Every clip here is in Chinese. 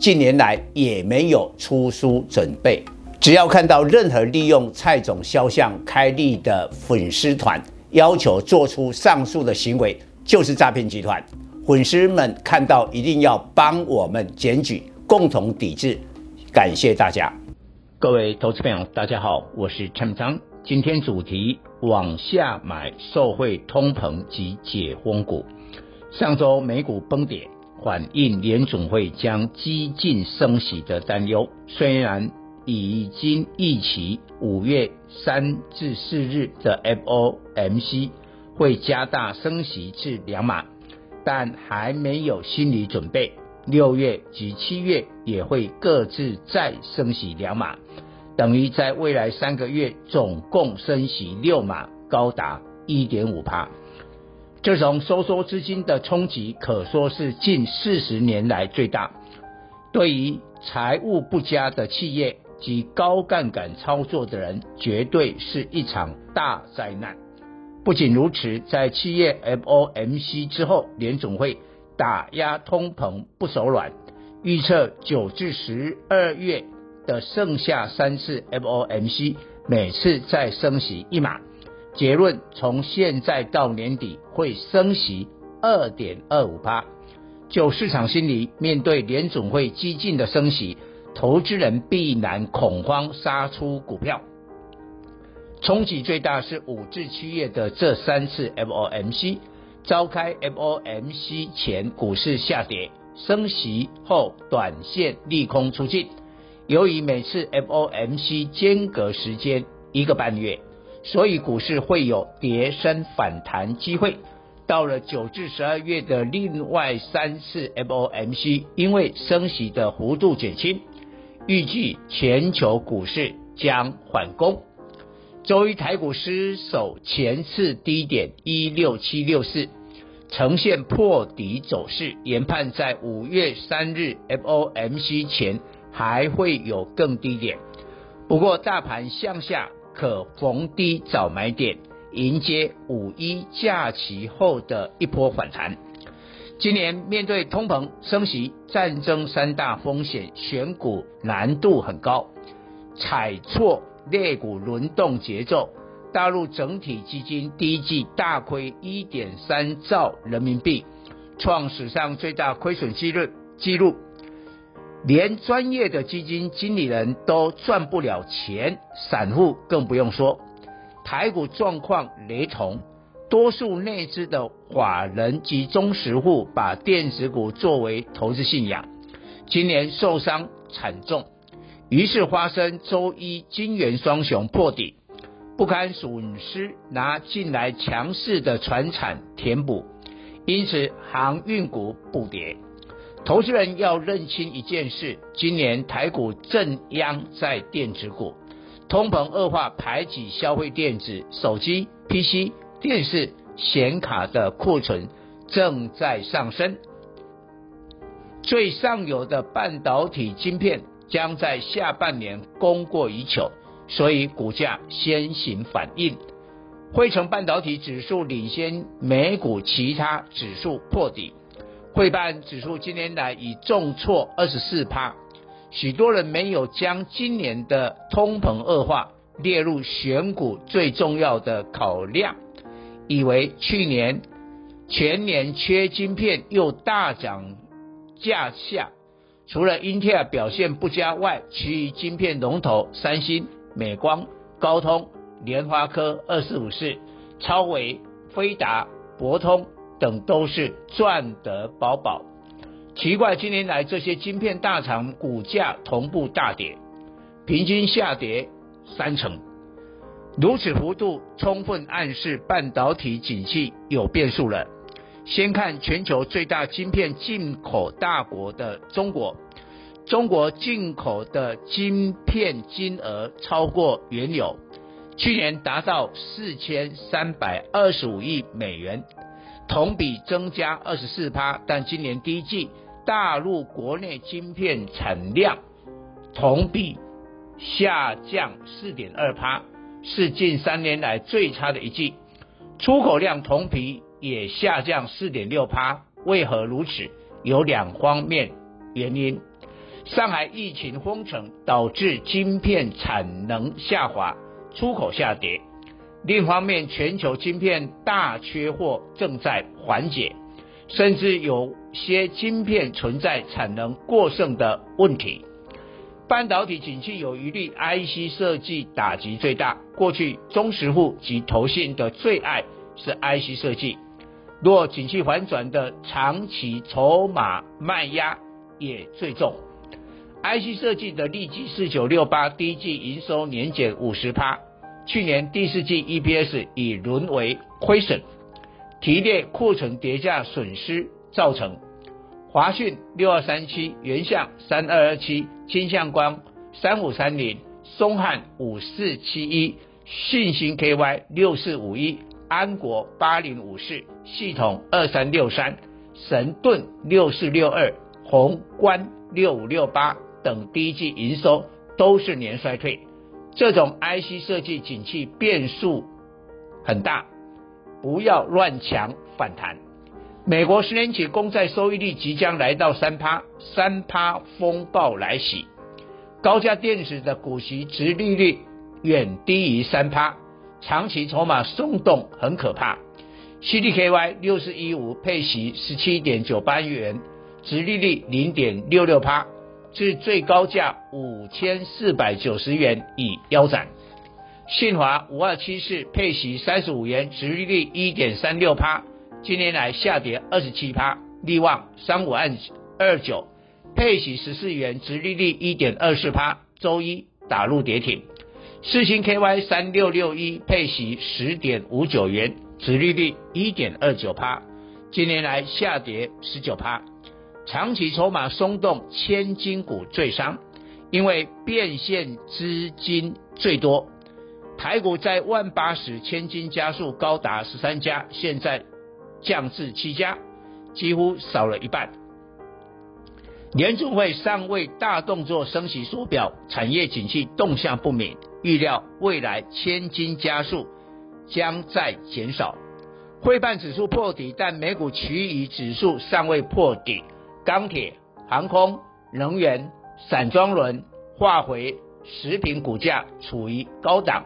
近年来也没有出书准备。只要看到任何利用蔡总肖像开立的粉丝团，要求做出上述的行为，就是诈骗集团。粉丝们看到一定要帮我们检举，共同抵制。感谢大家。各位投资朋友，大家好，我是陈章。今天主题：往下买受惠通膨及解封股。上周美股崩跌，反映联总会将激进升息的担忧。虽然已经预期五月三至四日的 FOMC 会加大升息至两码，但还没有心理准备。六月及七月也会各自再升息两码，等于在未来三个月总共升息六码，高达一点五趴。这种收缩资金的冲击可说是近四十年来最大，对于财务不佳的企业及高杠杆操作的人，绝对是一场大灾难。不仅如此，在七月 FOMC 之后，联总会。打压通膨不手软，预测九至十二月的剩下三次 FOMC 每次再升息一码，结论从现在到年底会升息二点二五趴。就市场心理，面对联总会激进的升息，投资人必然恐慌杀出股票。冲击最大是五至七月的这三次 FOMC。召开 FOMC 前，股市下跌；升息后，短线利空出尽。由于每次 FOMC 间隔时间一个半月，所以股市会有跌升反弹机会。到了九至十二月的另外三次 FOMC，因为升息的幅度减轻，预计全球股市将缓攻。周一台股失守前次低点一六七六四，呈现破底走势，研判在五月三日 FOMC 前还会有更低点。不过大盘向下，可逢低早买点，迎接五一假期后的一波反弹。今年面对通膨、升息、战争三大风险，选股难度很高，踩错。裂股轮动节奏，大陆整体基金第一季大亏一点三兆人民币，创史上最大亏损记录。记录，连专业的基金经理人都赚不了钱，散户更不用说。台股状况雷同，多数内资的法人及中实户把电子股作为投资信仰，今年受伤惨重。于是发生周一晶圆双雄破底，不堪损失拿进来强势的船产填补，因此航运股补跌。投资人要认清一件事：今年台股正央在电子股，通膨恶化排挤消费电子、手机、PC、电视、显卡的库存正在上升，最上游的半导体晶片。将在下半年供过于求，所以股价先行反应。汇成半导体指数领先美股其他指数破底，汇办指数今年来已重挫二十四趴。许多人没有将今年的通膨恶化列入选股最重要的考量，以为去年全年缺晶片又大涨价下。除了英特尔表现不佳外，其余晶片龙头三星、美光、高通、联发科、二四五四、超微、飞达、博通等都是赚得饱饱。奇怪，今年来这些晶片大厂股价同步大跌，平均下跌三成，如此幅度充分暗示半导体景气有变数了。先看全球最大晶片进口大国的中国，中国进口的晶片金额超过原有，去年达到四千三百二十五亿美元，同比增加二十四趴。但今年第一季大陆国内晶片产量同比下降四点二趴，是近三年来最差的一季。出口量同比也下降四点六趴。为何如此？有两方面原因。上海疫情封城导致晶片产能下滑，出口下跌。另一方面，全球晶片大缺货正在缓解，甚至有些晶片存在产能过剩的问题。半导体景气有余力，IC 设计打击最大。过去中实户及投信的最爱是 IC 设计，若景气反转的长期筹码卖压也最重。IC 设计的利基四九六八，第一季营收年减五十趴，去年第四季 EPS 已沦为亏损，提列库存叠价损失造成。华讯六二三七，原相三二二七，金相光三五三零，松汉五四七一，信兴 KY 六四五一，安国八零五四，系统二三六三，神盾六四六二，宏观六五六八。等第一季营收都是年衰退，这种 IC 设计景气变数很大，不要乱抢反弹。美国十年期公债收益率即将来到三趴，三趴风暴来袭，高价电子的股息殖利率远低于三趴，长期筹码松动很可怕。CDKY 六四一五配息十七点九八元，殖利率零点六六趴。至最高价五千四百九十元已腰斩。信华五二七四配息三十五元，殖利率一点三六趴，今年来下跌二十七趴。力旺三五二二九配息十四元，殖利率一点二四趴，周一打入跌停。世芯 KY 三六六一配息十点五九元，殖利率一点二九趴，今年来下跌十九趴。长期筹码松动，千金股最伤，因为变现资金最多。台股在万八时，千金家数高达十三家，现在降至七家，几乎少了一半。联准会尚未大动作升息缩表，产业景气动向不明，预料未来千金家数将再减少。汇办指数破底，但美股其余指数尚未破底。钢铁、航空、能源、散装轮、化肥、食品股价处于高档，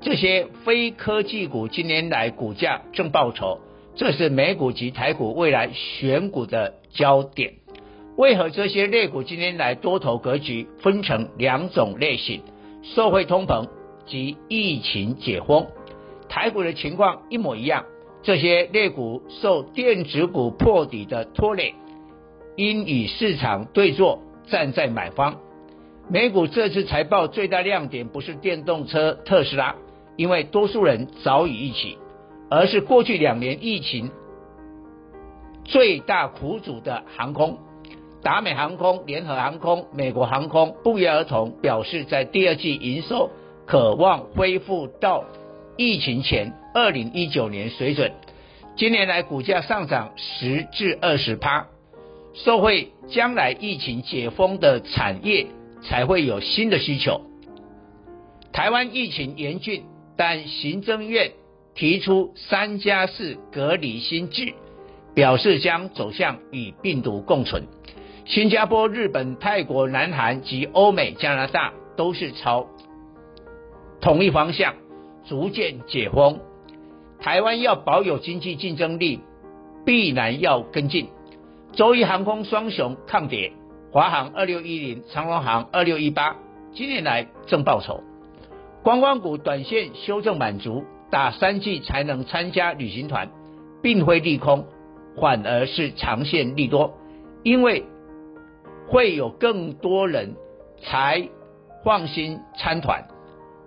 这些非科技股今年来股价正报酬，这是美股及台股未来选股的焦点。为何这些类股今年来多头格局分成两种类型？受惠通膨及疫情解封，台股的情况一模一样。这些类股受电子股破底的拖累。应与市场对坐，站在买方。美股这次财报最大亮点不是电动车特斯拉，因为多数人早已预期，而是过去两年疫情最大苦主的航空，达美航空、联合航空、美国航空不约而同表示，在第二季营收渴望恢复到疫情前二零一九年水准。今年来股价上涨十至二十趴。受惠将来疫情解封的产业才会有新的需求。台湾疫情严峻，但行政院提出三加四隔离新制，表示将走向与病毒共存。新加坡、日本、泰国、南韩及欧美、加拿大都是朝同一方向逐渐解封。台湾要保有经济竞争力，必然要跟进。周一航空双雄抗跌，华航二六一零、长荣航二六一八，今年来正报酬。观光股短线修正满足，打三季才能参加旅行团，并非利空，反而是长线利多，因为会有更多人才放心参团。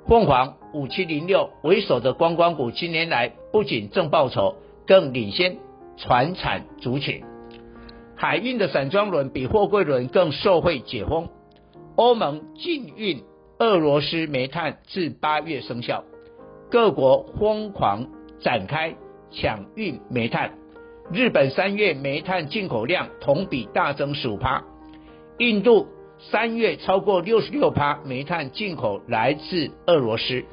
凤凰五七零六为首的观光股，今年来不仅正报酬，更领先传产族群。海运的散装轮比货柜轮更受惠解封。欧盟禁运俄罗斯煤炭至八月生效，各国疯狂展开抢运煤炭。日本三月煤炭进口量同比大增十五趴，印度三月超过六十六趴煤炭进口来自俄罗斯。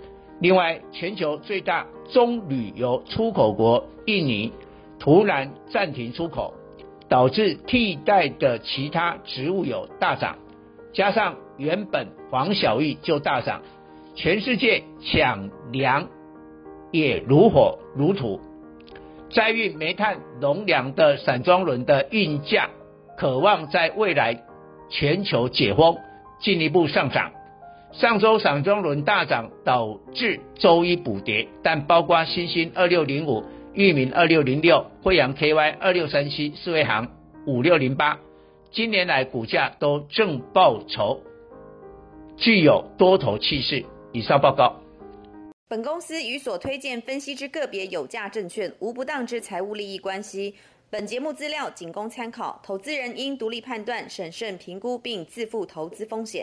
另外，全球最大棕榈油出口国印尼突然暂停出口，导致替代的其他植物油大涨，加上原本黄小玉就大涨，全世界抢粮也如火如荼。载运煤炭农粮的散装轮的运价，可望在未来全球解封进一步上涨。上周散装轮大涨，导致周一补跌，但包括新兴二六零五、裕民二六零六、惠阳 KY 二六三七、四维行五六零八，今年来股价都正报酬，具有多头气势。以上报告。本公司与所推荐分析之个别有价证券无不当之财务利益关系。本节目资料仅供参考，投资人应独立判断、审慎评估并自负投资风险。